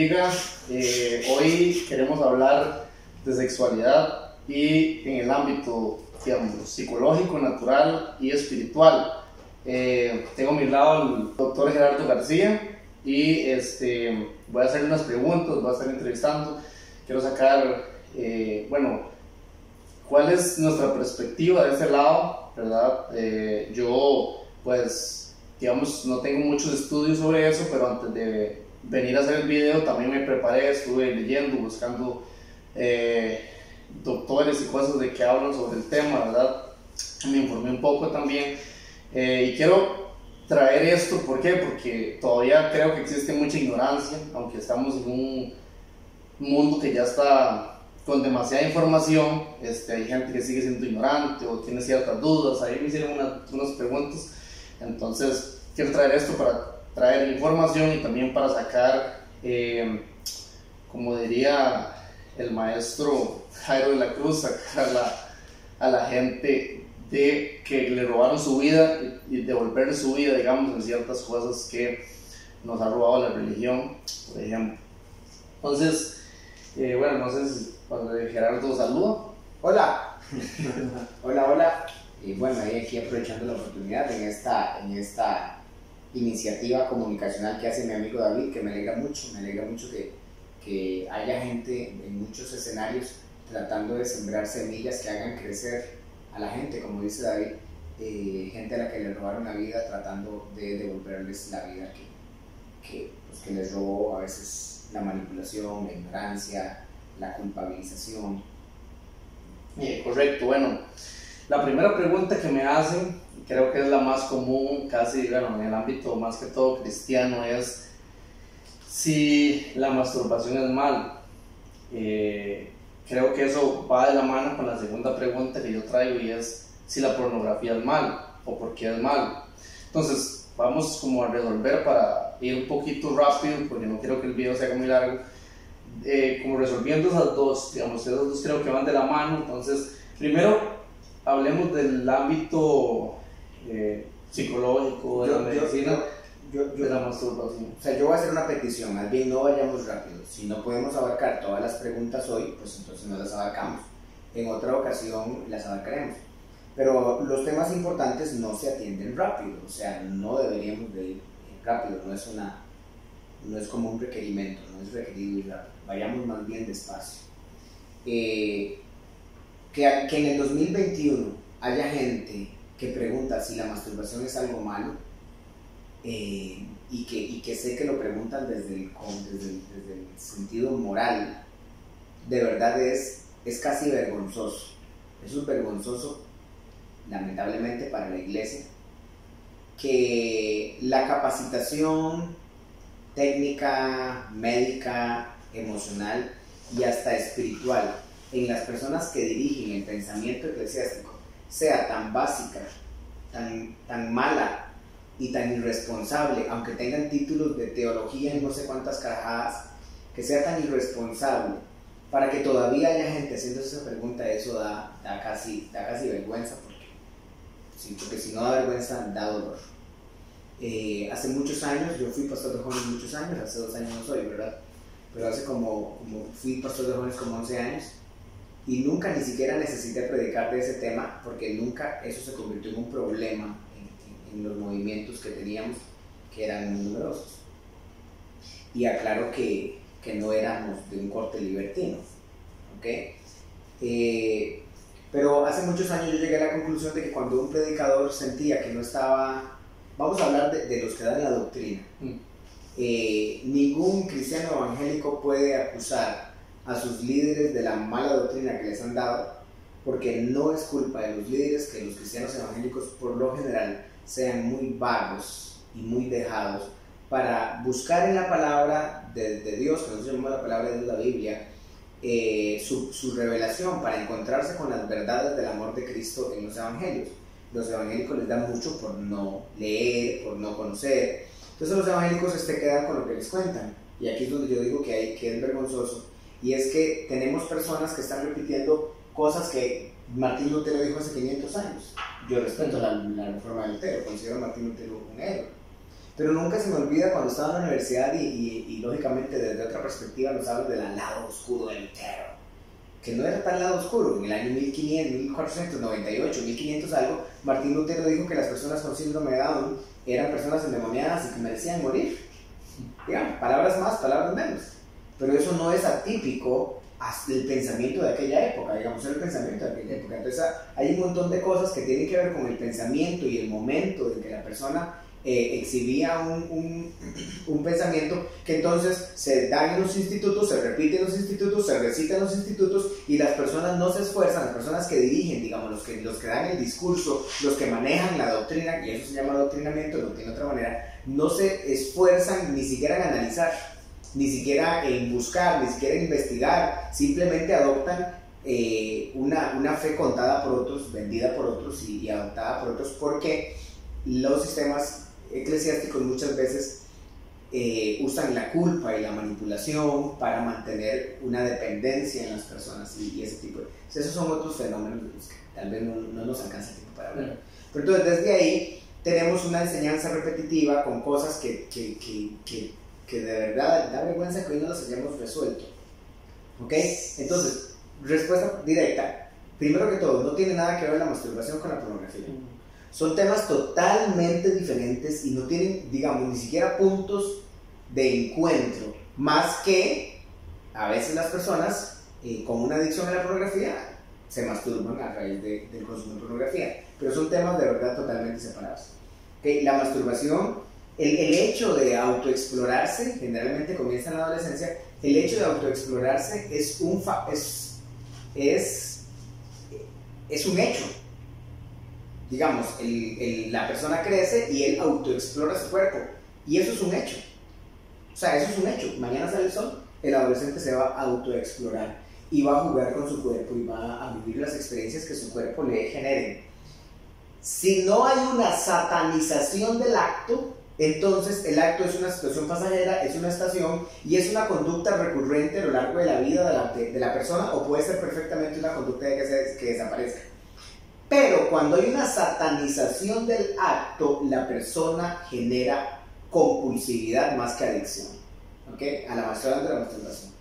Eh, hoy queremos hablar de sexualidad y en el ámbito, digamos, psicológico, natural y espiritual. Eh, tengo a mi lado el doctor Gerardo García y este, voy a hacer unas preguntas, voy a estar entrevistando. Quiero sacar, eh, bueno, cuál es nuestra perspectiva de ese lado, ¿verdad? yo, pues, digamos, no tengo muchos estudios sobre eso, pero antes de venir a hacer el video también me preparé, estuve leyendo, buscando eh, doctores y cosas de que hablan sobre el tema, ¿verdad? Me informé un poco también eh, y quiero traer esto, ¿por qué? Porque todavía creo que existe mucha ignorancia, aunque estamos en un mundo que ya está con demasiada información, este, hay gente que sigue siendo ignorante o tiene ciertas dudas, ahí me hicieron unas preguntas, entonces quiero traer esto para traer información y también para sacar, eh, como diría el maestro Jairo de la Cruz, sacar a la, a la gente de que le robaron su vida y, devolver su vida, digamos, en ciertas cosas que nos ha robado la religión, por ejemplo. Entonces, eh, bueno, no sé si Gerardo saluda. Hola. hola, hola. Y bueno, ahí aquí aprovechando la oportunidad en esta, en esta iniciativa comunicacional que hace mi amigo David, que me alegra mucho, me alegra mucho que, que haya gente en muchos escenarios tratando de sembrar semillas que hagan crecer a la gente, como dice David, eh, gente a la que le robaron la vida tratando de devolverles la vida que, que, pues, que les robó a veces la manipulación, la ignorancia, la culpabilización. correcto, bueno, la primera pregunta que me hacen creo que es la más común, casi, bueno, en el ámbito más que todo cristiano, es si la masturbación es mal. Eh, creo que eso va de la mano con la segunda pregunta que yo traigo y es si la pornografía es mal o por qué es mal. Entonces, vamos como a resolver para ir un poquito rápido, porque no quiero que el video sea muy largo, eh, como resolviendo esas dos, digamos, esas dos creo que van de la mano. Entonces, primero hablemos del ámbito eh, psicológico, de la medicina, yo, de la masturbación. O sea, yo voy a hacer una petición, más bien no vayamos rápido. Si no podemos abarcar todas las preguntas hoy, pues entonces no las abarcamos. En otra ocasión las abarcaremos. Pero los temas importantes no se atienden rápido, o sea, no deberíamos de ir rápido, no es una no es como un requerimiento, no es requerido ir rápido, vayamos más bien despacio. Eh, que, que en el 2021 haya gente que pregunta si la masturbación es algo malo eh, y, que, sé que lo preguntan desde el, desde el, sentido moral, de verdad es, es casi vergonzoso. Eso es vergonzoso, lamentablemente, para la iglesia, que la capacitación técnica, médica, emocional y hasta espiritual en las personas que dirigen el pensamiento eclesiástico sea tan básica, tan, tan mala y tan irresponsable, aunque tengan títulos de teología y no sé cuántas carajadas, que sea tan irresponsable para que todavía haya gente haciendo esa pregunta, eso da, da, casi, da casi vergüenza, porque, porque si no da vergüenza, da dolor. Eh, hace muchos años, yo fui pastor de jóvenes muchos años, hace dos años no soy, ¿verdad? Pero hace como, como fui pastor de jóvenes como 11 años, y nunca ni siquiera necesité predicar de ese tema porque nunca eso se convirtió en un problema en, los movimientos que teníamos, que eran muy numerosos. Y aclaro que, que no éramos de un corte libertino. ¿ok? Eh, pero hace muchos años yo llegué a la conclusión de que cuando un predicador sentía que no estaba, vamos a hablar de, de los que dan la doctrina, mm. eh, ningún cristiano evangélico puede acusar a sus líderes de la mala doctrina que les han dado, porque no es culpa de los líderes que los cristianos evangélicos por lo general sean muy vagos y muy dejados para buscar en la palabra de, Dios, que nosotros llamamos la palabra de la Biblia, eh, su, su, revelación para encontrarse con las verdades del amor de Cristo en los evangelios. Los evangélicos les dan mucho por no leer, por no conocer. Entonces los evangélicos se este, quedan con lo que les cuentan. Y aquí es donde yo digo que, hay, que es vergonzoso y es que tenemos personas que están repitiendo cosas que Martín Lutero dijo hace 500 años. Yo respeto la, la reforma de Lutero, considero a Martín Lutero un héroe. Pero nunca se me olvida cuando estaba en la universidad y, y, lógicamente desde otra perspectiva nos hablan del lado oscuro del Lutero, que no era tan lado oscuro. En el año 1500, 1498, 1500 algo, Martín Lutero dijo que las personas con síndrome de Down eran personas endemoniadas y que merecían morir. Digamos, palabras más, palabras menos. Pero eso no es atípico el pensamiento de aquella época, digamos, el pensamiento de aquella época. Entonces hay un montón de cosas que tienen que ver con el pensamiento y el momento en que la persona eh, exhibía un, un, pensamiento que entonces se da en los institutos, se repite en los institutos, se recita en los institutos y las personas no se esfuerzan, las personas que dirigen, digamos, los que, los que dan el discurso, los que manejan la doctrina, y eso se llama adoctrinamiento, no tiene otra manera, no se esfuerzan ni siquiera en analizar, ni siquiera en buscar, ni siquiera en investigar, simplemente adoptan eh, una, una, fe contada por otros, vendida por otros y, y adoptada por otros, porque los sistemas eclesiásticos muchas veces eh, usan la culpa y la manipulación para mantener una dependencia en las personas y, ese tipo de Esos son otros fenómenos de los que tal vez no, no nos alcanza el tiempo para hablar. Pero entonces desde ahí tenemos una enseñanza repetitiva con cosas que, que, que, que, de verdad da vergüenza que hoy no las hayamos resuelto. ¿Ok? Entonces, respuesta directa. Primero que todo, no tiene nada que ver la masturbación con la pornografía. Son temas totalmente diferentes y no tienen, digamos, ni siquiera puntos de encuentro, más que a veces las personas eh, con una adicción a la pornografía se masturban a raíz del consumo de pornografía, pero son temas de verdad totalmente separados. ¿Okay? La masturbación, el, el, hecho de autoexplorarse, generalmente comienza en la adolescencia, el hecho de autoexplorarse es un, es, es, es un hecho, digamos, el, la persona crece y él autoexplora su cuerpo. Y eso es un hecho. O sea, eso es un hecho. Mañana sale el sol, el adolescente se va a autoexplorar y va a jugar con su cuerpo y va a vivir las experiencias que su cuerpo le genere. Si no hay una satanización del acto, entonces el acto es una situación pasajera, es una estación y es una conducta recurrente a lo largo de la vida de la, persona o puede ser perfectamente una conducta que, desaparezca. Pero cuando hay una satanización del acto, la persona genera compulsividad más que adicción. ¿Ok? A la de la masturbación.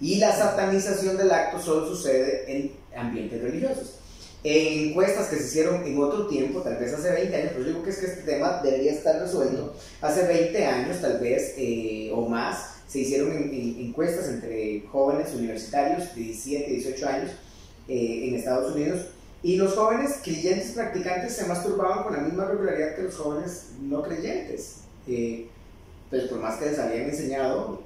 Y la satanización del acto solo sucede en ambientes religiosos. En encuestas que se hicieron en otro tiempo, tal vez hace 20 años, pero yo digo que es que este tema debería estar resuelto. Hace 20 años, tal vez, eh, o más, se hicieron encuestas entre jóvenes universitarios de 17, 18 años eh, en Estados Unidos y los jóvenes creyentes practicantes se masturbaban con la misma regularidad que los jóvenes no creyentes. Eh, pues por más que les habían enseñado,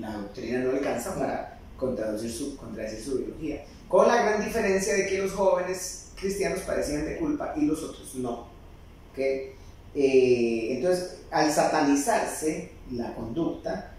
la doctrina no alcanza para contradecir su, contradecir su biología. Con la gran diferencia de que los jóvenes cristianos parecían de culpa y los otros no. ¿okay? Eh, entonces, al satanizarse la conducta,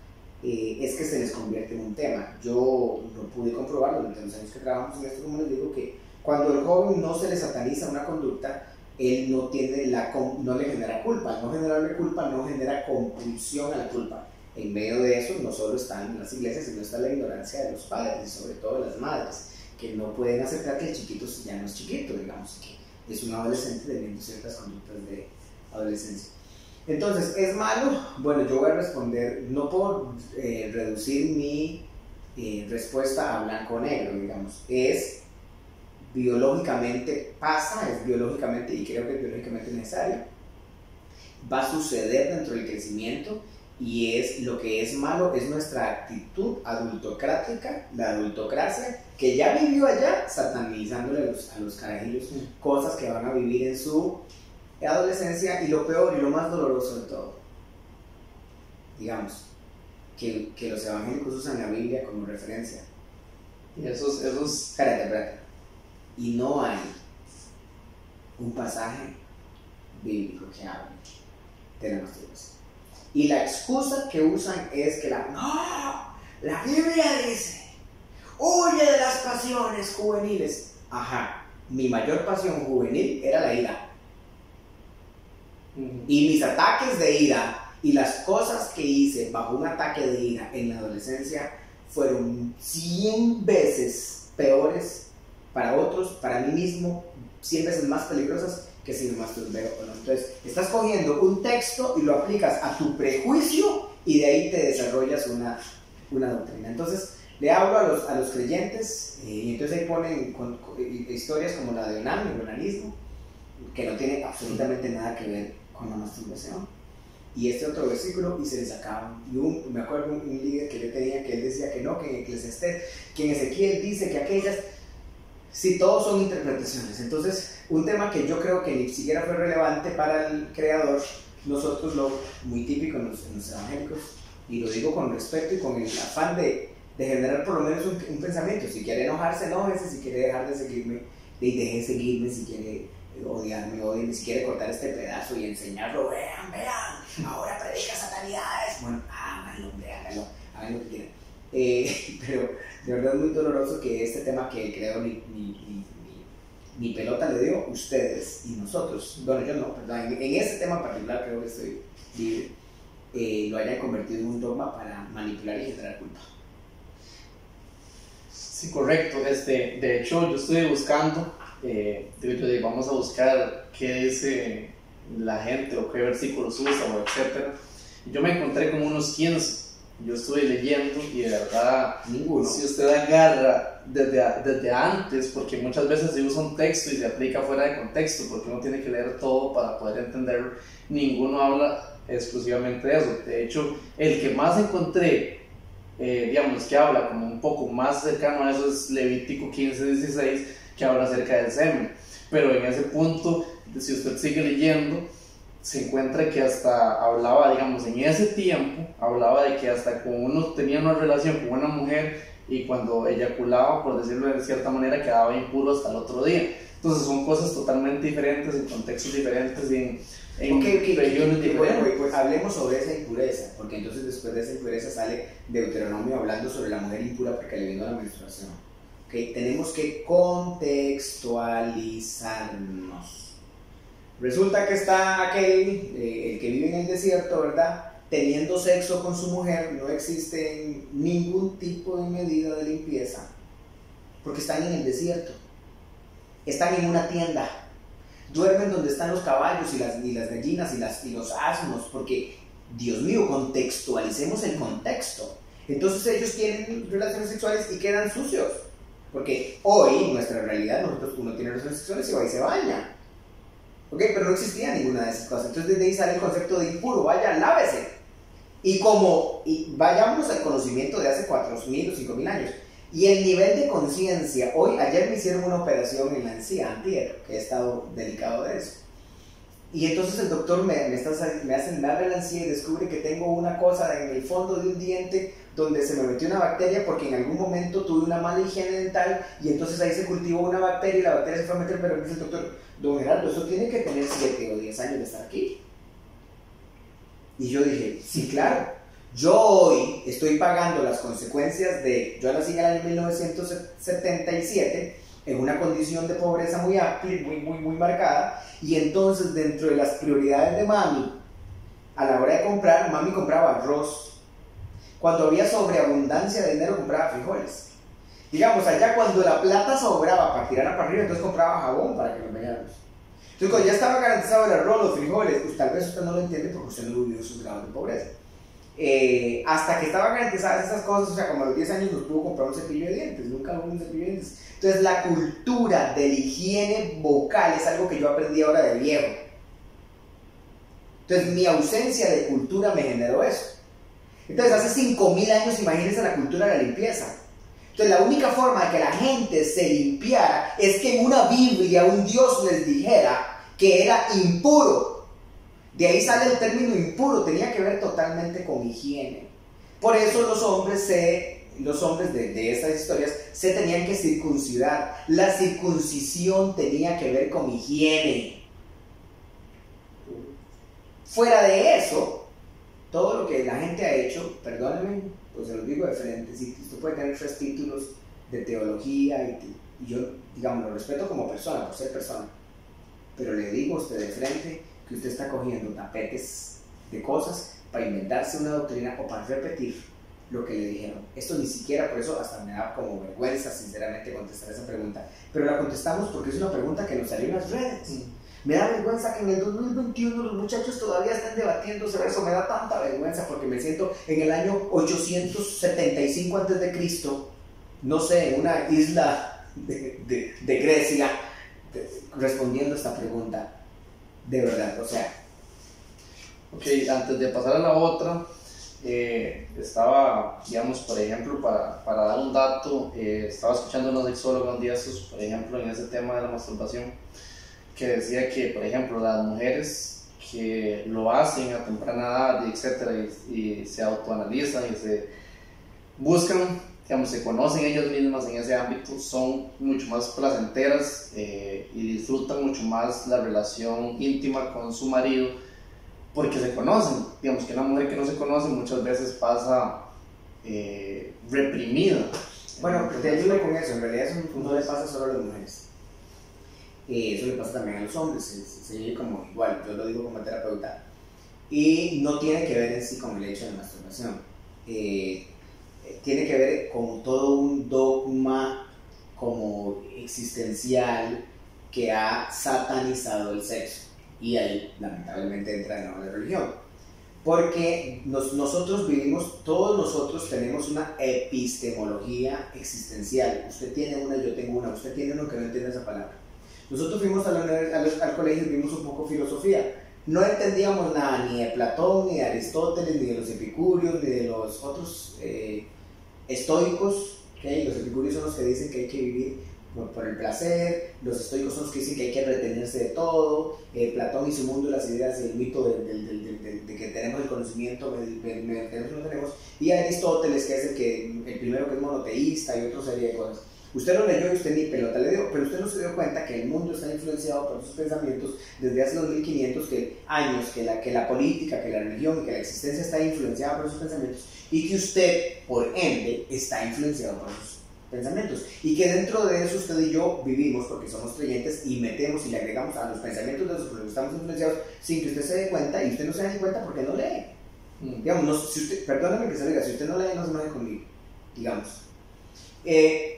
eh, es que se les convierte en un tema. Yo lo pude comprobar durante los años que trabajamos en esto, como les digo, que cuando el joven no se le sataniza una conducta, él no, tiene la, no le genera culpa. No generarle culpa no genera compulsión a la culpa. En medio de eso no solo están las iglesias, sino está la ignorancia de los padres y sobre todo de las madres, que no pueden aceptar que el chiquito ya no es chiquito, digamos, que es un adolescente teniendo ciertas conductas de adolescencia. Entonces, ¿es malo? Bueno, yo voy a responder, no por eh, reducir mi eh, respuesta a blanco o negro, digamos, es biológicamente pasa, es biológicamente, y creo que es biológicamente necesario, va a suceder dentro del crecimiento y es lo que es malo es nuestra actitud adultocrática, la adultocracia, que ya vivió allá satanizándole a los, a los carajillos cosas que van a vivir en su adolescencia y lo peor y lo más doloroso de todo, digamos, que, que los evangélicos usan la Biblia como referencia. Y esos, esos... Espérate, espérate y no hay un pasaje bíblico que hable de la masturbación. Y la excusa que usan es que la, no, la Biblia dice, huye de las pasiones juveniles. Ajá, mi mayor pasión juvenil era la ira. Y mis ataques de ira y las cosas que hice bajo un ataque de ira en la adolescencia fueron 100 veces peores para otros, para mí mismo, 100 veces más peligrosas que si me masturbé o no. Entonces, estás cogiendo un texto y lo aplicas a tu prejuicio y de ahí te desarrollas una, una doctrina. Entonces, le hablo a los, a los creyentes eh, y entonces ahí ponen historias como la de Onam, el onanismo, que no tiene absolutamente nada que ver con la masturbación. Y este otro versículo y se les sacaban. Y un, me acuerdo un, un líder que yo tenía que él decía que no, que en Eclesiastés, que en Ezequiel dice que aquellas, si todos son interpretaciones. Entonces, un tema que yo creo que ni siquiera fue relevante para el creador, nosotros lo muy típico en los, en evangélicos, y lo digo con respeto y con el afán de de generar por lo menos un, pensamiento. Si quiere enojarse, enójese. Si quiere dejar de seguirme, de, deje de seguirme. Si quiere odiarme, odie. Si quiere cortar este pedazo y enseñarlo, vean, vean, ahora predica satanidades. Bueno, háganlo, háganlo, hagan lo que quieran. Eh, pero de verdad es muy doloroso que este tema que creo mi, mi, mi, pelota le dio, ustedes y nosotros, bueno, yo no, perdón, en, en ese tema particular creo que estoy libre, eh, lo hayan convertido en un dogma para manipular y generar culpa. Sí, correcto. Este, de hecho, yo estoy buscando, eh, vamos a buscar qué dice la gente o qué versículos usa o etcétera. Yo me encontré con unos 15. Yo estuve leyendo y de verdad, Ninguno. si usted agarra desde, desde antes, porque muchas veces se usa un texto y se aplica fuera de contexto, porque uno tiene que leer todo para poder entenderlo, ninguno habla exclusivamente de eso. De hecho, el que más encontré eh, digamos, que habla como un poco más cercano a eso es Levítico 15, 16, que habla acerca del semen. Pero en ese punto, si usted sigue leyendo, se encuentra que hasta hablaba, digamos, en ese tiempo, hablaba de que hasta con uno tenía una relación con una mujer y cuando eyaculaba, por decirlo de cierta manera, quedaba impuro hasta el otro día. Entonces son cosas totalmente diferentes, en contextos diferentes y en, regiones diferentes. Bueno, pues hablemos sobre esa impureza, porque entonces después de esa impureza sale Deuteronomio hablando sobre la mujer impura porque le vino la menstruación. Okay, tenemos que contextualizarnos. Resulta que está aquel, eh, el que vive en el desierto, ¿verdad? Teniendo sexo con su mujer, no existe ningún tipo de medida de limpieza, porque están en el desierto están en una tienda, duermen donde están los caballos y las, y las gallinas y, las, y los asnos, porque, Dios mío, contextualicemos el contexto. Entonces ellos tienen relaciones sexuales y quedan sucios. Porque hoy, nuestra realidad, nosotros uno tiene relaciones sexuales y va y se baña. ¿Ok? Pero no existía ninguna de esas cosas. Entonces desde ahí sale el concepto de impuro, vaya, lávese. Y como, y vayamos al conocimiento de hace 4.000 o 5.000 años. Y el nivel de conciencia, hoy, ayer me hicieron una operación en la encía, antier, que he estado delicado de eso. Y entonces el doctor me, me, está, me hace, me abre la encía y descubre que tengo una cosa en el fondo de un diente donde se me metió una bacteria porque en algún momento tuve una mala higiene dental y entonces ahí se cultivó una bacteria y la bacteria se fue a meter, pero dice el doctor, don Gerardo, eso tiene que tener 7 o 10 años de estar aquí. Y yo dije, sí, claro. Yo hoy estoy pagando las consecuencias de, yo nací en el año 1977 en una condición de pobreza muy amplia, muy, muy, muy marcada, y entonces dentro de las prioridades de mami, a la hora de comprar, mami compraba arroz. Cuando había sobreabundancia de dinero, compraba frijoles. Digamos, allá cuando la plata sobraba para tirar para arriba, entonces compraba jabón para que nos bañáramos. Entonces, cuando ya estaba garantizado el arroz, los frijoles, pues tal vez usted no lo entiende porque usted no vivió sus grados de pobreza. Eh, hasta que estaban garantizadas esas cosas, o sea, como a los 10 años nos pudo comprar un cepillo de dientes, nunca hubo un cepillo de dientes. Entonces, la cultura de la higiene vocal es algo que yo aprendí ahora de viejo. Entonces, mi ausencia de cultura me generó eso. Entonces, hace 5000 años, imagínense la cultura de la limpieza. Entonces, la única forma de que la gente se limpiara es que una Biblia un Dios les dijera que era impuro de ahí sale el término impuro, tenía que ver totalmente con higiene. Por eso los hombres se, los hombres de, de estas historias se tenían que circuncidar. La circuncisión tenía que ver con higiene. Fuera de eso, todo lo que la gente ha hecho, perdónenme, pues se lo digo de frente, si usted puede tener tres títulos de teología y yo, digamos, lo respeto como persona, por ser persona, pero le digo a usted de frente que usted está cogiendo tapetes de cosas para inventarse una doctrina o para repetir lo que le dijeron. Esto ni siquiera, por eso hasta me da como vergüenza, sinceramente, contestar esa pregunta. Pero la contestamos porque es una pregunta que nos salió en las redes. Me da vergüenza que en el 2021 los muchachos todavía estén debatiendo sobre eso. Me da tanta vergüenza porque me siento en el año 875 a.C., no sé, en una isla de, de, de Grecia, respondiendo a esta pregunta. De verdad, o sea. Ok, antes de pasar a la otra, eh, estaba, digamos, por ejemplo, para, para dar un dato, eh, estaba escuchando a una sexóloga un día, por ejemplo, en ese tema de la masturbación, que decía que, por ejemplo, las mujeres que lo hacen a temprana edad, y etcétera, y, se autoanalizan y se buscan, digamos, se conocen ellas mismas en ese ámbito, son mucho más placenteras eh, y disfrutan mucho más la relación íntima con su marido porque se conocen. Digamos que una mujer que no se conoce muchas veces pasa eh, reprimida. Bueno, te ayudo con eso, en realidad eso no le pasa solo a las mujeres. Eh, eso le pasa también a los hombres, se, como igual, yo lo digo como terapeuta. Y no tiene que ver en sí con el hecho de masturbación. Eh, tiene que ver con todo un dogma como existencial que ha satanizado el sexo y ahí lamentablemente entra de nuevo la religión. Porque nosotros vivimos, todos nosotros tenemos una epistemología existencial. Usted tiene una, yo tengo una, usted tiene uno que no entiende esa palabra. Nosotros fuimos al, al colegio y vimos un poco filosofía. No entendíamos nada ni de Platón, ni de Aristóteles, ni de los epicúreos, ni de los otros eh, estoicos. ¿okay? Los epicúreos son los que dicen que hay que vivir por, el placer, los estoicos son los que dicen que hay que retenerse de todo, eh, Platón y su mundo, las ideas y el mito de, que tenemos el conocimiento, no tenemos, y Aristóteles, que es el, que, el primero que es monoteísta y otra serie de cosas. Usted lo leyó y usted ni pelota le dio, pero usted no se dio cuenta que el mundo está influenciado por sus pensamientos desde hace 2500 que, años, que la, que la política, que la religión, que la existencia está influenciada por sus pensamientos y que usted, por ende, está influenciado por sus pensamientos. Y que dentro de eso usted y yo vivimos porque somos creyentes y metemos y le agregamos a los pensamientos de los que estamos influenciados sin que usted se dé cuenta y usted no se da cuenta porque no lee. Mm. Digamos, no, si usted, perdóname que se diga, si usted no lee, no se mueve conmigo, digamos. Eh,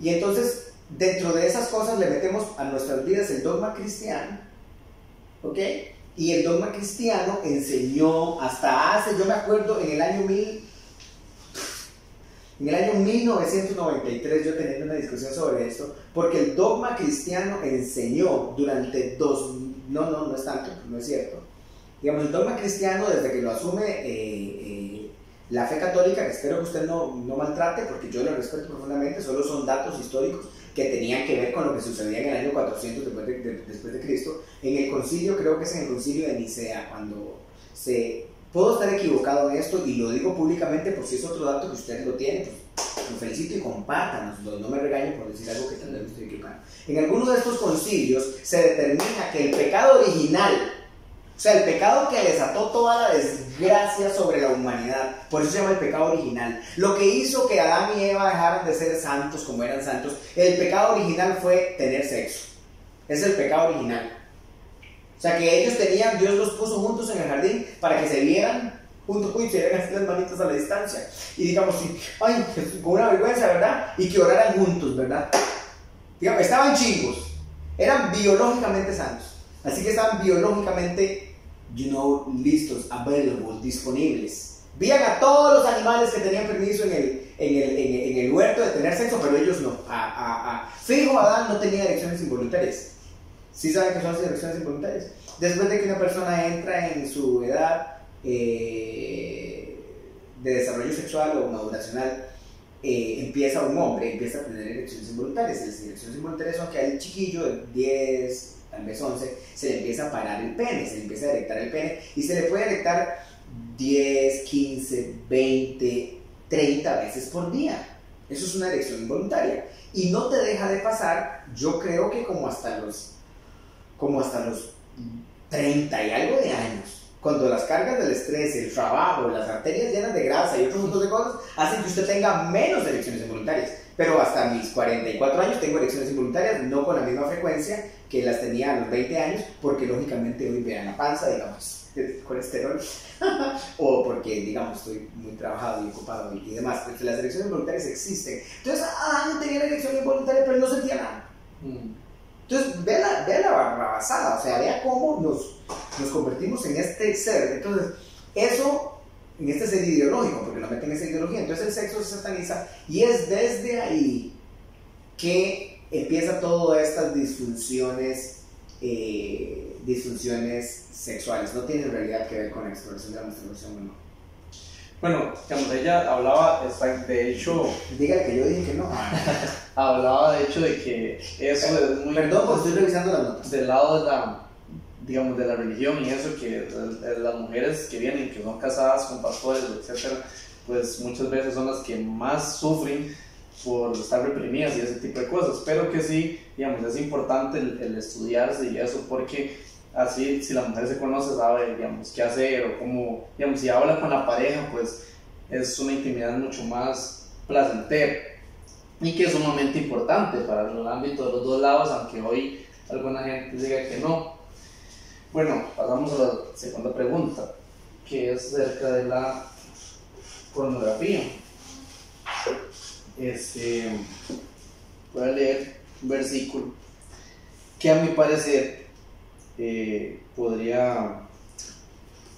y entonces, dentro de esas cosas le metemos a nuestras vidas el dogma cristiano, ¿ok? Y el dogma cristiano enseñó hasta hace, yo me acuerdo, en el año 1000 en el año 1993 yo tenía una discusión sobre esto, porque el dogma cristiano enseñó durante dos, no, no, no es tanto, no es cierto. Digamos, el dogma cristiano desde que lo asume eh, eh, la fe católica, que espero que usted no, no maltrate, porque yo lo respeto profundamente, solo son datos históricos que tenían que ver con lo que sucedía en el año 400 después de, después de Cristo. En el concilio, creo que es en el concilio de Nicea, cuando se Puedo estar equivocado en esto y lo digo públicamente por si es otro dato que usted lo tiene, pues lo felicito y compártanos, no, me regañen por decir algo que tal vez estoy equivocando. En alguno de estos concilios se determina que el pecado original, o sea, el pecado que desató toda la desgracia sobre la humanidad, por eso se llama el pecado original, lo que hizo que Adán y Eva dejaran de ser santos como eran santos, el pecado original fue tener sexo. Es el pecado original. O sea que ellos tenían, Dios los puso juntos en el jardín para que se vieran juntos y se vieran las manitas a la distancia. Y digamos, ay, con una vergüenza, ¿verdad? Y que oraran juntos, ¿verdad? Digamos, estaban chingos, eran biológicamente sanos. Así que estaban biológicamente, you know, listos, available, disponibles. Vían a todos los animales que tenían permiso en el, en el, en el, huerto de tener sexo, pero ellos no. Fijo Adán no tenía elecciones involuntarias. Sí saben que son las elecciones involuntarias. Después de que una persona entra en su edad eh, de desarrollo sexual o maduracional, eh, empieza un hombre, empieza a tener elecciones involuntarias. Las elecciones involuntarias son que al chiquillo de 10, tal vez 11, se le empieza a parar el pene, se le empieza a erectar el pene y se le puede erectar 10, 15, 20, 30 veces por día. Eso es una elección involuntaria. Y no te deja de pasar, yo creo que como hasta los como hasta los 30 y algo de años, cuando las cargas del estrés, el trabajo, las arterias llenas de grasa y otros montón de cosas hacen que usted tenga menos elecciones involuntarias. Pero hasta mis 44 años tengo elecciones involuntarias, no con la misma frecuencia que las tenía a los 20 años, porque lógicamente hoy vean la panza, digamos, el colesterol, o porque, digamos, estoy muy trabajado y ocupado y, demás. Entonces, las elecciones involuntarias existen. Entonces, ah, no tenía la elección involuntaria, pero no sentía nada. Mm. Entonces, vea la, vea la barrabasada, o sea, vea cómo nos, nos convertimos en este ser. Entonces, eso, en este ser ideológico, porque lo meten en esa ideología, entonces el sexo se sataniza y es desde ahí que empieza todas estas disfunciones, eh, disfunciones sexuales. No tiene en realidad que ver con la exploración de la masturbación o no. Bueno, digamos, ella hablaba, de hecho... Dígale que yo dije que no. hablaba de hecho de que eso es muy... Perdón, pues estoy revisando las notas. Del lado de la, digamos, de la religión y eso, que las mujeres que vienen, que son casadas con pastores, etcétera, pues muchas veces son las que más sufren por estar reprimidas y ese tipo de cosas, pero que sí, digamos, es importante el, el estudiarse y eso porque así si la mujer se conoce sabe, digamos, qué hacer o cómo, digamos, si habla con la pareja, pues es una intimidad mucho más placentera y que es sumamente importante para el ámbito de los dos lados, aunque hoy alguna gente diga que no. Bueno, pasamos a la segunda pregunta, que es acerca de la pornografía. Este, voy a leer un versículo que a mi parecer eh, podría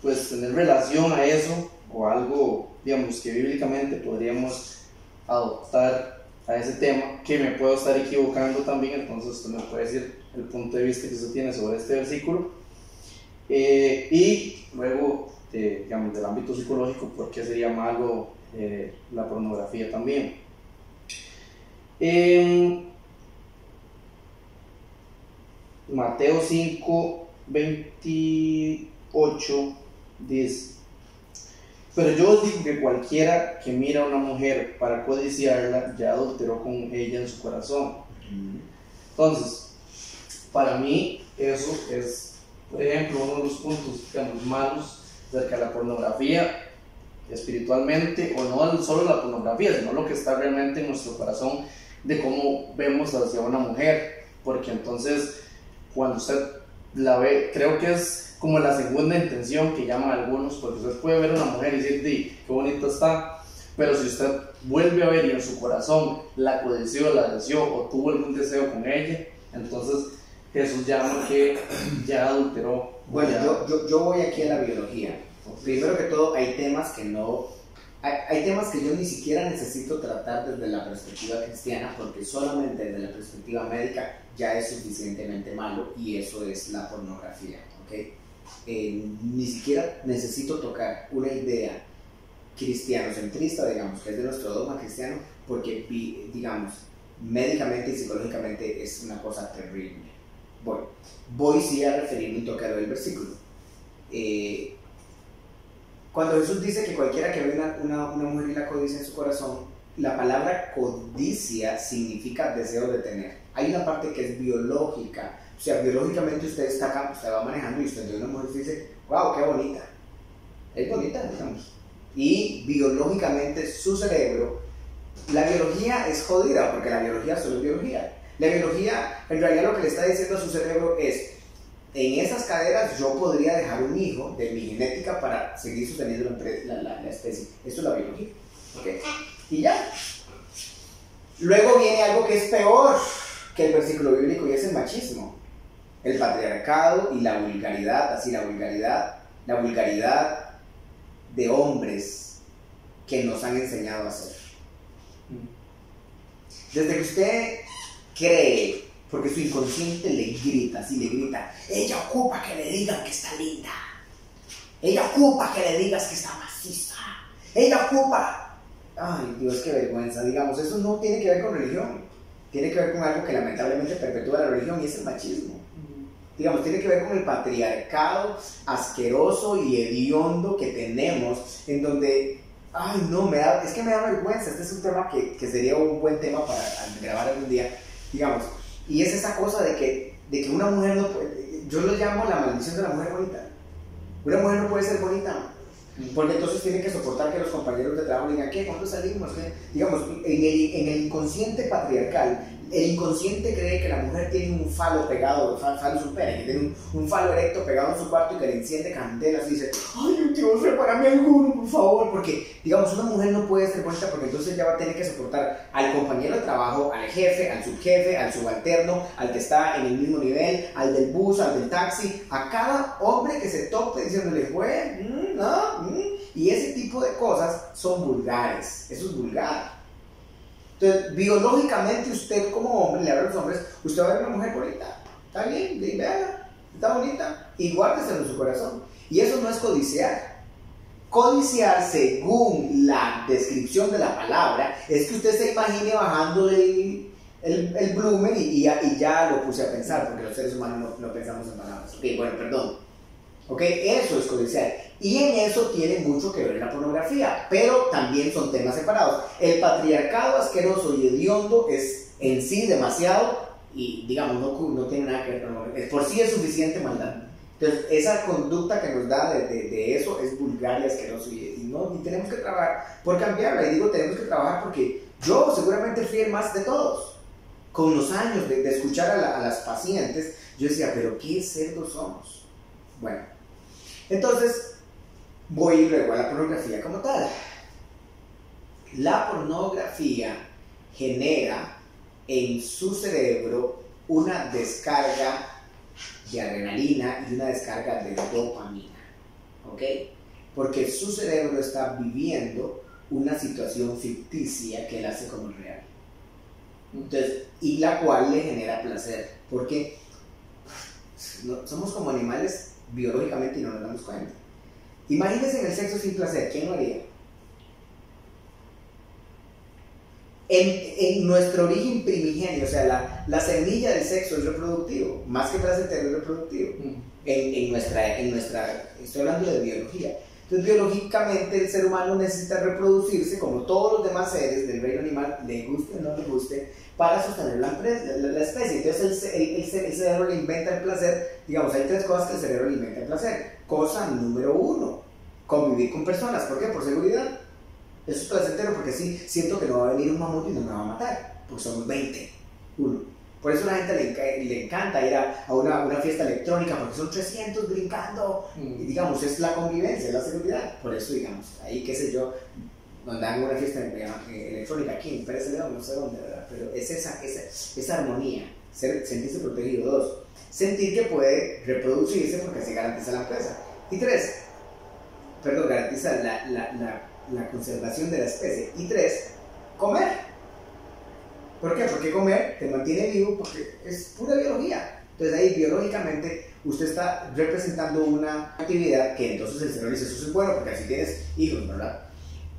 pues tener relación a eso o algo, digamos, que bíblicamente podríamos adoptar a ese tema, que me puedo estar equivocando también, entonces usted me puede decir el punto de vista que usted tiene sobre este versículo. Eh, y luego, digamos, del ámbito psicológico, ¿por qué sería malo eh, la pornografía también? Mateo 5, 28 dice, pero yo os digo que cualquiera que mira a una mujer para codiciarla ya adulteró con ella en su corazón. Entonces, para mí eso es, por ejemplo, uno de los puntos digamos, malos acerca de la pornografía espiritualmente, o no solo la pornografía, sino lo que está realmente en nuestro corazón de cómo vemos hacia una mujer, porque entonces cuando usted la ve, creo que es como la segunda intención que llama a algunos, porque usted puede ver a una mujer y decir, di, qué bonita está, pero si usted vuelve a ver y en su corazón la codeció, la deseó o tuvo algún deseo con ella, entonces Jesús llama que ya adulteró. Bueno, Yo, yo, yo voy aquí a la biología. Primero que todo, hay temas que no hay, temas que yo ni siquiera necesito tratar desde la perspectiva cristiana porque solamente desde la perspectiva médica ya es suficientemente malo y eso es la pornografía. ¿okay? Eh, ni siquiera necesito tocar una idea cristiano-centrista, digamos, que es de nuestro dogma cristiano, porque, digamos, médicamente y psicológicamente es una cosa terrible. Voy, voy sí a referirme y tocar el versículo. Eh, cuando Jesús dice que cualquiera que ve una, una, mujer y la codicia en su corazón, la palabra codicia significa deseo de tener. Hay una parte que es biológica. O sea, biológicamente usted está acá, usted va manejando y usted ve una mujer y dice, wow, qué bonita. Es bonita, digamos. Y biológicamente su cerebro, la biología es jodida, porque la biología solo es biología. La biología, en realidad lo que le está diciendo a su cerebro es, en esas caderas yo podría dejar un hijo de mi genética para seguir sosteniendo la, especie. Esto es la biología. ¿Okay? Y ya. Luego viene algo que es peor que el versículo bíblico y es el machismo. El patriarcado y la vulgaridad, así la vulgaridad, la vulgaridad de hombres que nos han enseñado a hacer. Desde que usted cree porque su inconsciente le grita, así le grita, ella ocupa que le digan que está linda. Ella ocupa que le digas que está maciza. Ella ocupa... Ay, Dios, qué vergüenza. Digamos, eso no tiene que ver con religión. Tiene que ver con algo que lamentablemente perpetúa la religión y es el machismo. Digamos, tiene que ver con el patriarcado asqueroso y hediondo que tenemos, en donde ay no, me da, es que me da vergüenza, este es un tema que, que sería un buen tema para grabar algún día, digamos, y es esa cosa de que, de que una mujer no puede, yo lo llamo la maldición de la mujer bonita. Una mujer no puede ser bonita, porque entonces tiene que soportar que los compañeros de trabajo digan, ¿qué? ¿Cuándo salimos? Digamos, en el, en el inconsciente patriarcal, el inconsciente cree que la mujer tiene un falo pegado, falo, su pene, que tiene un, un, falo erecto pegado en su cuarto y que le enciende candelas y dice, ay Dios, repárame alguno, por favor, porque digamos, una mujer no puede ser bonita porque entonces ya va a tener que soportar al compañero de trabajo, al jefe, al subjefe, al subalterno, al que está en el mismo nivel, al del bus, al del taxi, a cada hombre que se tope diciéndole, fue, mm, no, mm", y ese tipo de cosas son vulgares, eso es vulgar. Entonces, biológicamente usted como hombre, le habla a los hombres, usted va a ver una mujer bonita, está bien, véala, está bonita, y guárdeselo en su corazón. Y eso no es codiciar. Codiciar, según la descripción de la palabra, es que usted se imagine bajando el, el, blumen y, ya, y, ya, lo puse a pensar, porque los seres humanos no, no pensamos en palabras. Ok, bueno, perdón. Ok, eso es codiciar. Y en eso tiene mucho que ver la pornografía, pero también son temas separados. El patriarcado asqueroso y hediondo es en sí demasiado y, digamos, no, no tiene nada que ver con Por sí es suficiente maldad. Entonces, esa conducta que nos da de, de, eso es vulgar y asqueroso y, no, y tenemos que trabajar por cambiarla. Y digo, tenemos que trabajar porque yo seguramente fui el más de todos. Con los años de, de escuchar a, a, las pacientes, yo decía, pero ¿qué cerdos somos? Bueno, entonces voy luego a la pornografía como tal. La pornografía genera en su cerebro una descarga de adrenalina y una descarga de dopamina. ¿Ok? Porque su cerebro está viviendo una situación ficticia que él hace como real. Entonces, y la cual le genera placer. Porque somos como animales biológicamente y no nos damos cuenta. Imagínense en el sexo sin placer, ¿quién lo haría? En, nuestro origen primigenio, o sea, la, la, semilla del sexo es reproductivo, más que placentero es reproductivo. Mm. En, en, nuestra, en nuestra, estoy hablando de biología. Entonces, biológicamente el ser humano necesita reproducirse como todos los demás seres del reino animal, le guste o no le guste, para sostener la, la, especie. Entonces, el, cerebro le inventa el placer. Digamos, hay tres cosas que el cerebro le inventa el placer. Cosa número uno, convivir con personas. ¿Por qué? Por seguridad. Eso es placentero porque sí, siento que no va a venir un mamut y no me va a matar, porque somos 20, uno. Por eso a la gente le, le encanta ir a, a una, una, fiesta electrónica, porque son 300 brincando, mm. y digamos, es la convivencia, es la seguridad. Por eso, digamos, ahí, qué sé yo, mandan una fiesta eh, electrónica aquí en Pérez León, no sé dónde, ¿verdad? Pero es esa, esa, esa armonía, ser, sentirse protegido. Dos, sentir que puede reproducirse porque así garantiza la empresa. Y tres, perdón, garantiza la, la, la la conservación de la especie. Y tres, comer. ¿Por qué? Porque comer te mantiene vivo porque es pura biología. Entonces ahí biológicamente usted está representando una actividad que entonces el cerebro dice, eso es bueno porque así tienes hijos, ¿verdad?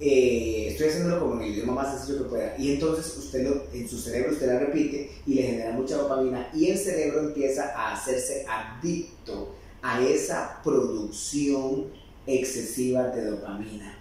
Eh, estoy haciéndolo como en el idioma más sencillo que pueda. Y entonces usted lo, en su cerebro usted la repite y le genera mucha dopamina y el cerebro empieza a hacerse adicto a esa producción excesiva de dopamina.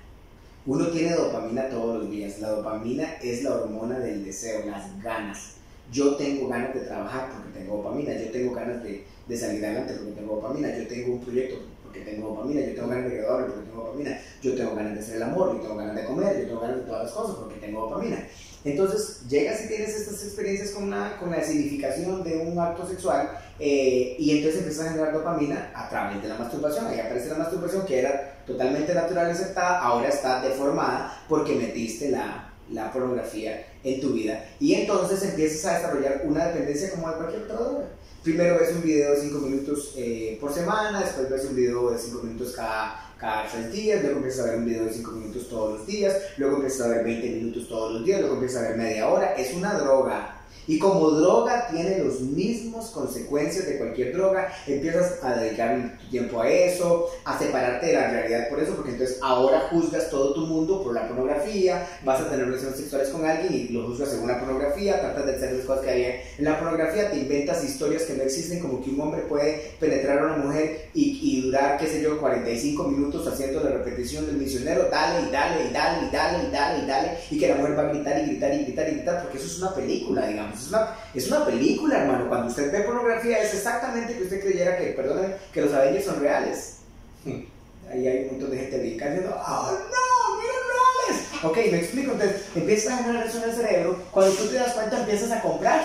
Uno tiene dopamina todos los días. La dopamina es la hormona del deseo, las ganas. Yo tengo ganas de trabajar porque tengo dopamina. Yo tengo ganas de, de salir adelante porque tengo dopamina. Yo tengo un proyecto porque tengo dopamina. Yo tengo ganas de graduarme porque tengo dopamina. Yo tengo ganas de hacer el amor. Yo tengo ganas de comer. Yo tengo ganas de todas las cosas porque tengo dopamina. Entonces, llegas y tienes estas experiencias con, una, con la significación de un acto sexual eh, y entonces empiezas a generar dopamina a través de la masturbación. Ahí aparece la masturbación que era totalmente natural y aceptada, ahora está deformada porque metiste la, la pornografía en tu vida. Y entonces empiezas a desarrollar una dependencia como de cualquier otra droga. Primero ves un video de 5 minutos eh, por semana, después ves un video de 5 minutos cada cada tres días, luego empiezas a ver un video de 5 minutos todos los días, luego empiezas a ver 20 minutos todos los días, luego empiezas a ver media hora. Es una droga. Y como droga tiene los mismos consecuencias de cualquier droga, empiezas a dedicar tu tiempo a eso, a separarte de la realidad por eso, porque entonces ahora juzgas todo tu mundo por la pornografía, vas a tener relaciones sexuales con alguien y lo juzgas según la pornografía, tratas de hacer las cosas que hay en la pornografía, te inventas historias que no existen, como que un hombre puede penetrar a una mujer y, y durar, qué sé yo, 45 minutos haciendo la repetición del misionero, dale y dale y dale y dale y dale y dale, y que la mujer va a gritar y gritar y gritar y gritar, porque eso es una película, digamos es una, es una película, hermano. Cuando usted ve pornografía es exactamente que usted creyera que, perdóname, que los Avengers son reales. Ahí hay un montón de gente brincando diciendo, ¡oh no! ¡Miren reales! Ok, me explico. Entonces, empiezas a generar eso en el cerebro. Cuando tú te das cuenta, empiezas a comprar.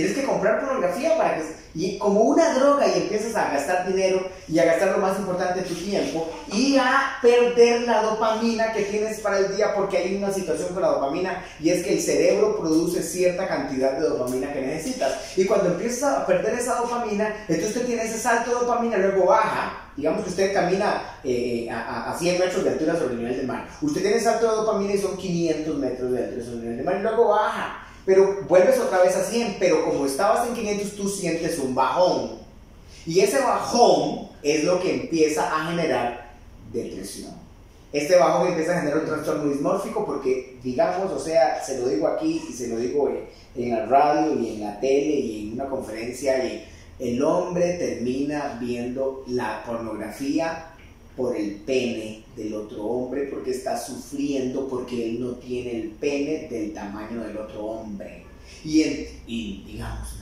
Tienes que comprar pornografía para que y como una droga y empiezas a gastar dinero y a gastar lo más importante tu tiempo y a perder la dopamina que tienes para el día porque hay una situación con la dopamina y es que el cerebro produce cierta cantidad de dopamina que necesitas. Y cuando empiezas a perder esa dopamina entonces usted tiene ese salto de dopamina luego baja. Digamos que usted camina eh, a, a, 100 metros de altura sobre el nivel del mar. Usted tiene salto de dopamina y son 500 metros de altura sobre el nivel del mar y luego baja pero vuelves otra vez a 100, pero como estabas en 500 tú sientes un bajón. Y ese bajón es lo que empieza a generar depresión. Este bajón empieza a generar un trastorno dismórfico porque, digamos, o sea, se lo digo aquí y se lo digo en, la radio y en la tele y en una conferencia, y el hombre termina viendo la pornografía por el pene del otro hombre, porque está sufriendo porque él no tiene el pene del tamaño del otro hombre. Y, y digamos,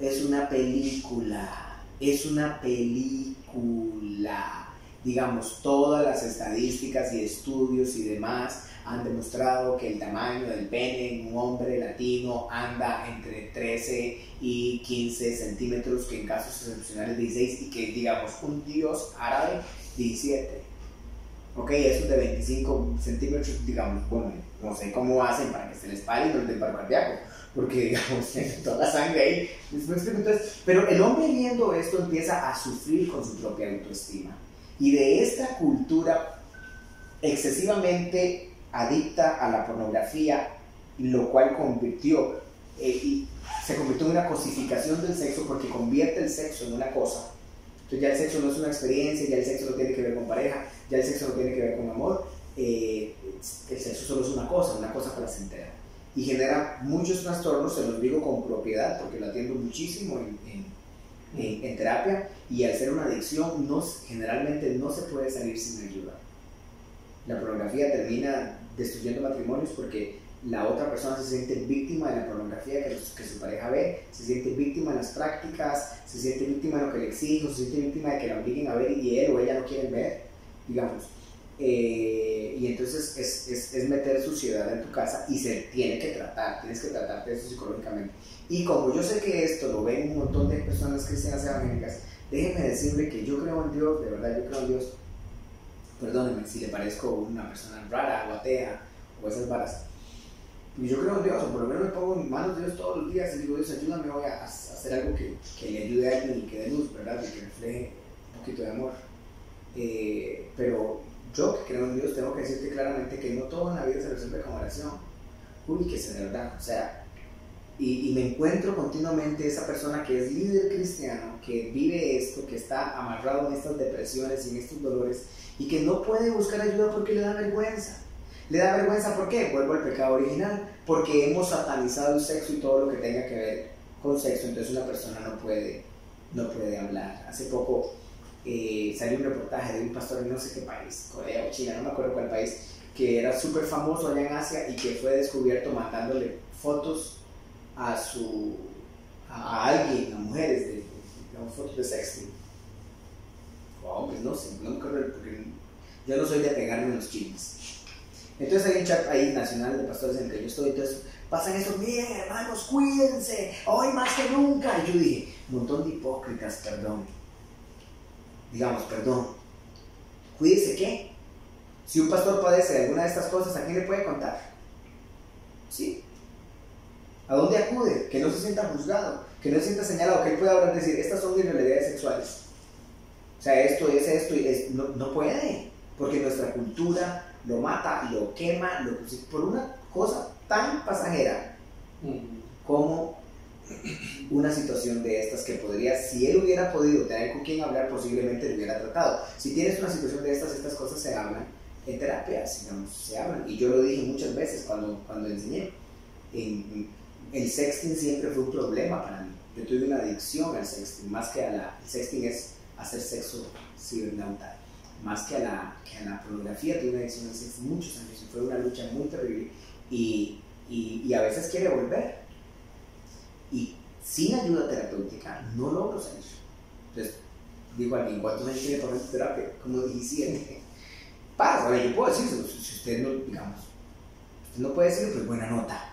es una película, es una película. Digamos, todas las estadísticas y estudios y demás han demostrado que el tamaño del pene en un hombre latino anda entre 13 y 15 centímetros, que en casos excepcionales 16, y que digamos un dios árabe 17. Ok, esos de 25 centímetros, digamos, bueno, no sé cómo hacen para que se les pare y no les paro cardíaco, porque digamos, toda la sangre ahí. Entonces, pero el hombre viendo esto empieza a sufrir con su propia autoestima. Y de esta cultura excesivamente adicta a la pornografía, lo cual convirtió, eh, y se convirtió en una cosificación del sexo porque convierte el sexo en una cosa. Entonces ya el sexo no es una experiencia, ya el sexo no tiene que ver con pareja, ya el sexo no tiene que ver con amor, eh, el sexo solo es una cosa, una cosa placentera. Y genera muchos trastornos, se los digo con propiedad porque lo atiendo muchísimo en, en, en terapia, y al ser una adicción no, generalmente no se puede salir sin ayuda. La pornografía termina destruyendo matrimonios porque la otra persona se siente víctima de la pornografía que, que, su pareja ve, se siente víctima de las prácticas, se siente víctima de lo que le exijo, se siente víctima de que la obliguen a ver y él o ella no quieren ver, digamos. Eh, y entonces es, es, es, meter suciedad en tu casa y se tiene que tratar, tienes que tratarte eso psicológicamente. Y como yo sé que esto lo ven un montón de personas cristianas evangélicas, déjenme decirle que yo creo en Dios, de verdad yo creo en Dios, perdónenme si le parezco una persona rara o atea o esas varas. Y yo creo en Dios, o por lo menos me pongo en manos de Dios todos los días y digo, Dios, ayúdame hoy a, hacer algo que, que, le ayude a alguien y que dé luz, ¿verdad? Y que refleje un poquito de amor. Eh, pero yo que creo en Dios tengo que decirte claramente que no todo en la vida se resuelve con oración. Uy, que es de verdad. O sea, y, y, me encuentro continuamente esa persona que es líder cristiano, que vive esto, que está amarrado en estas depresiones y en estos dolores y que no puede buscar ayuda porque le da vergüenza. Le da vergüenza, ¿por qué? Vuelvo al pecado original, porque hemos satanizado el sexo y todo lo que tenga que ver con sexo, entonces una persona no puede, no puede hablar. Hace poco eh, salió un reportaje de un pastor en no sé qué país, Corea o China, no me acuerdo cuál país, que era súper famoso allá en Asia y que fue descubierto mandándole fotos a su a, alguien, a mujeres, de, fotos de sexting hombres, no sé, no me acuerdo porque yo no soy de pegarme en los chiles. Entonces hay un chat ahí nacional de pastores en el que yo estoy, entonces pasan esto, miren hermanos, cuídense, hoy más que nunca. Y yo dije, montón de hipócritas, perdón. Digamos, perdón. Cuídese qué? Si un pastor padece de alguna de estas cosas, ¿a quién le puede contar? ¿Sí? ¿A dónde acude? Que no se sienta juzgado, que no se sienta señalado, que él pueda hablar y decir, estas son mis realidades sexuales. O sea, esto es esto y es, no, no puede, porque nuestra cultura lo mata, lo quema, lo, por una cosa tan pasajera como una situación de estas que podría, si él hubiera podido tener con quien hablar, posiblemente lo hubiera tratado. Si tienes una situación de estas, estas cosas se hablan en terapia, digamos, se hablan. Y yo lo dije muchas veces cuando, cuando enseñé. el sexting siempre fue un problema para mí. Yo tuve una adicción al sexting, más que a la... El sexting es hacer sexo cibernauta, más que a la, que a la pornografía, tuve una adicción hace muchos años y fue una lucha muy terrible y, y, y, a veces quiere volver. Y sin ayuda terapéutica no logro salir. Entonces, digo a alguien, ¿cuántos años tiene por terapia? Como 17. paz. Ahora, yo puedo decírselo, si usted no, digamos, usted no puede decirlo, pues buena nota.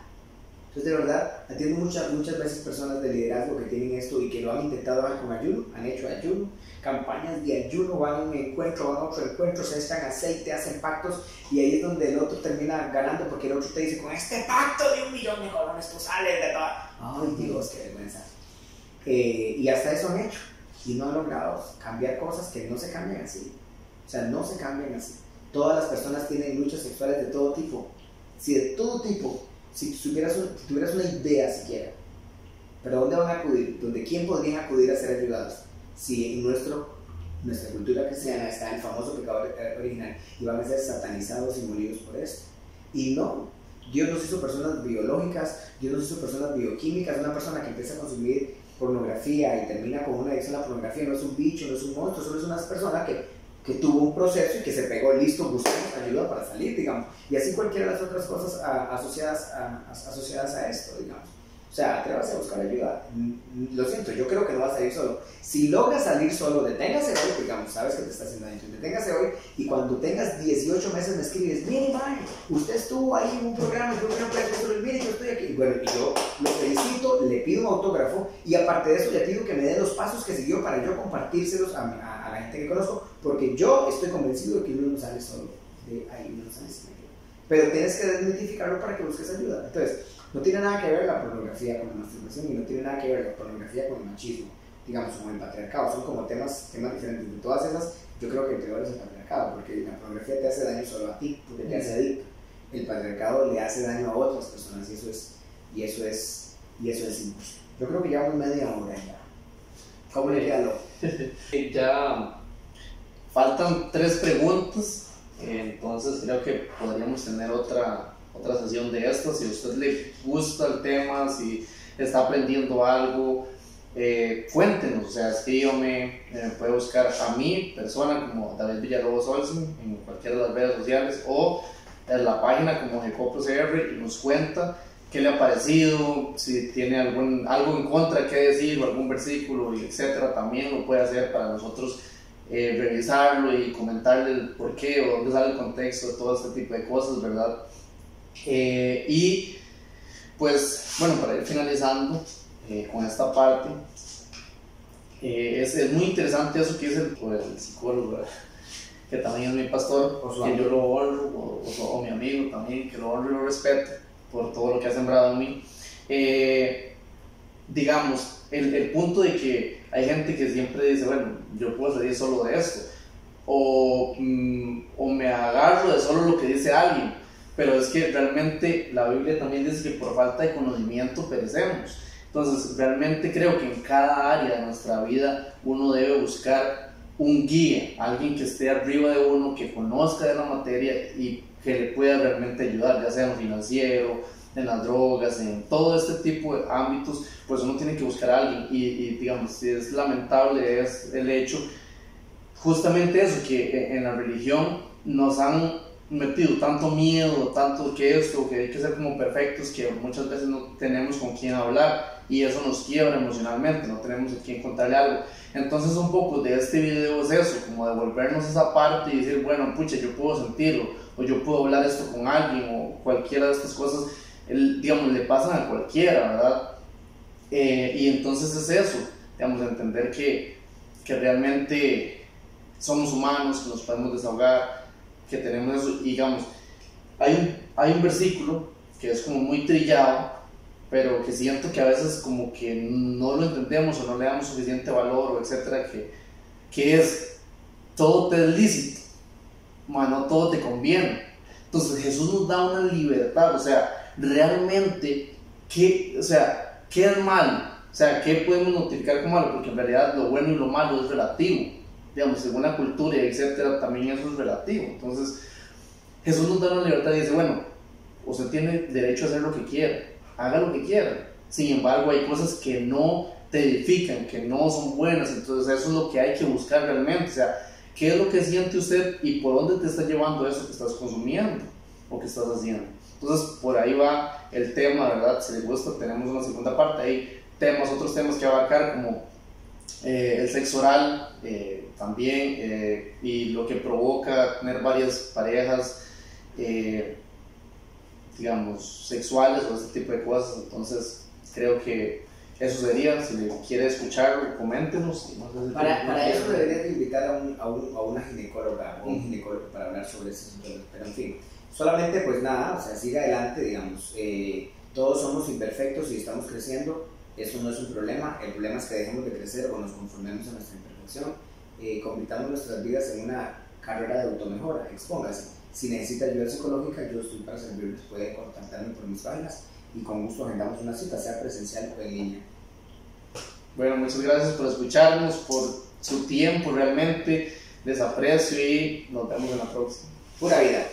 Entonces, de verdad, atiendo muchas, muchas veces personas de liderazgo que tienen esto y que lo han intentado con ayuno, han hecho ayuno, campañas de ayuno, van a un encuentro, van a otro encuentro, se echan aceite, hacen pactos y ahí es donde el otro termina ganando porque el otro te dice, con este pacto de un millón de colones tú sales de toda... Ay Dios, qué vergüenza. Eh, y hasta eso han hecho y no han logrado cambiar cosas que no se cambian así. O sea, no se cambian así. Todas las personas tienen luchas sexuales de todo tipo. Si de todo tipo, si tuvieras, tuvieras una idea siquiera, pero ¿dónde van a acudir? ¿Dónde quién podrían acudir a ser ayudados? Si en nuestro, nuestra cultura cristiana está el famoso pecado original y van a ser satanizados y molidos por esto. Y no, Dios nos hizo personas biológicas, Dios nos hizo personas bioquímicas, una persona que empieza a consumir pornografía y termina con una adicción a la pornografía no es un bicho, no es un monstruo, solo es una persona que, que tuvo un proceso y que se pegó listo, buscamos ayuda para salir, digamos. Y así cualquiera de las otras cosas asociadas, a, asociadas a esto, digamos. O sea, atrévase a buscar ayuda. Mm, lo siento, yo creo que no va a salir solo. Si logras salir solo, deténgase hoy, digamos, sabes que te está haciendo daño, deténgase hoy y cuando tengas 18 meses me escribes, mire, man, usted estuvo ahí en un programa, yo creo que mire, yo estoy aquí. Bueno, y yo lo felicito, le pido un autógrafo y aparte de eso le pido que me dé los pasos que siguió para yo compartírselos a, a, gente que conozco, porque yo estoy convencido de que uno no sale solo, de ahí uno no sale sin ayuda. Pero tienes que desmitificarlo para que busques ayuda. Entonces, no tiene nada que ver la pornografía con la masturbación y no tiene nada que ver la pornografía con el machismo, digamos, con el patriarcado. Son como temas, temas diferentes. De todas esas, yo creo que el peor es el patriarcado, porque la pornografía te hace daño solo a ti, porque te hace adicto. El patriarcado le hace daño a otras personas y eso es, y eso es, y eso es. Yo creo que ya llevamos media hora ya. ¿Cómo le queda Ya faltan tres preguntas, entonces creo que podríamos tener otra otra sesión de esto. Si a usted le gusta el tema, si está aprendiendo algo, eh, cuéntenos, o sea, escríbame, me puede buscar a mi persona como David Villalobos Olsen en cualquiera de las redes sociales o en la página como GecoProCR y nos cuenta qué le ha parecido, si tiene algún, algo en contra que decir o algún versículo, y etcétera, también lo puede hacer para nosotros eh, revisarlo y comentarle el por qué o dónde sale el contexto de todo este tipo de cosas, ¿verdad? Eh, y pues bueno, para ir finalizando eh, con esta parte, es, es, muy interesante eso que dice el, el psicólogo, que también es mi pastor, que yo lo honro, o, mi amigo también, que lo honro y lo respeto por todo lo que ha sembrado en mí. digamos, el, el punto de que hay gente que siempre dice, bueno, yo puedo salir solo de esto, o, mm, o me agarro de solo lo que dice alguien pero es que realmente la Biblia también dice que por falta de conocimiento perecemos. Entonces, realmente creo que en cada área de nuestra vida uno debe buscar un guía, alguien que esté arriba de uno, que conozca de la materia y que le pueda realmente ayudar, ya sea en financiero, en las drogas, en todo este tipo de ámbitos, pues uno tiene que buscar a alguien. Y, y digamos, si es lamentable es el hecho, justamente eso, que en la religión nos han metido tanto miedo, tanto que esto, que hay que ser como perfectos, que muchas veces no tenemos con quién hablar y eso nos quiebra emocionalmente, no tenemos a quién contarle algo. Entonces un poco de este video es eso, como devolvernos esa parte y decir, bueno, pucha, yo puedo sentirlo, o yo puedo hablar esto con alguien, o cualquiera de estas cosas, el, digamos, le pasan a cualquiera, ¿verdad? Eh, y entonces es eso, digamos, entender que, que realmente somos humanos, que nos podemos desahogar, que tenemos eso, digamos, hay un, hay un versículo que es como muy trillado, pero que siento que a veces como que no lo entendemos o no le damos suficiente valor o etcétera, que, que es, todo te es lícito, no todo te conviene. Entonces Jesús nos da una libertad, o sea, realmente, ¿qué, o sea, ¿qué es malo? O sea, ¿qué podemos notificar como malo? Porque en realidad lo bueno y lo malo es relativo digamos, según la cultura etcétera, también eso es relativo. Entonces, Jesús nos da la libertad y dice, bueno, usted tiene derecho a hacer lo que quiera, haga lo que quiera. Sin embargo, hay cosas que no te edifican, que no son buenas, entonces eso es lo que hay que buscar realmente. O sea, ¿qué es lo que siente usted y por dónde te está llevando eso que estás consumiendo o que estás haciendo? Entonces, por ahí va el tema, ¿verdad? Si les gusta, tenemos una segunda parte. Hay temas, otros temas que abarcar como eh, el sexo oral eh, también eh, y lo que provoca tener varias parejas, digamos, sexuales o ese tipo de cosas. Entonces, creo que eso sería, si le quiere escuchar, coméntenos. para, para eso debería de invitar a, un, a, un, a, una ginecóloga o un ginecólogo para hablar sobre eso. Pero en fin, solamente pues nada, o sea, siga adelante, digamos. todos somos imperfectos y estamos creciendo eso no es un problema, el problema es que dejemos de crecer o nos conformemos a nuestra imperfección, eh, convirtamos nuestras vidas en una carrera de automejora, expóngase. Si necesita ayuda psicológica, yo estoy para servirles, puede contactarme por mis páginas y con gusto agendamos una cita, sea presencial o en línea. Bueno, muchas gracias por escucharnos, por su tiempo realmente, les aprecio y nos vemos en la próxima. Pura vida.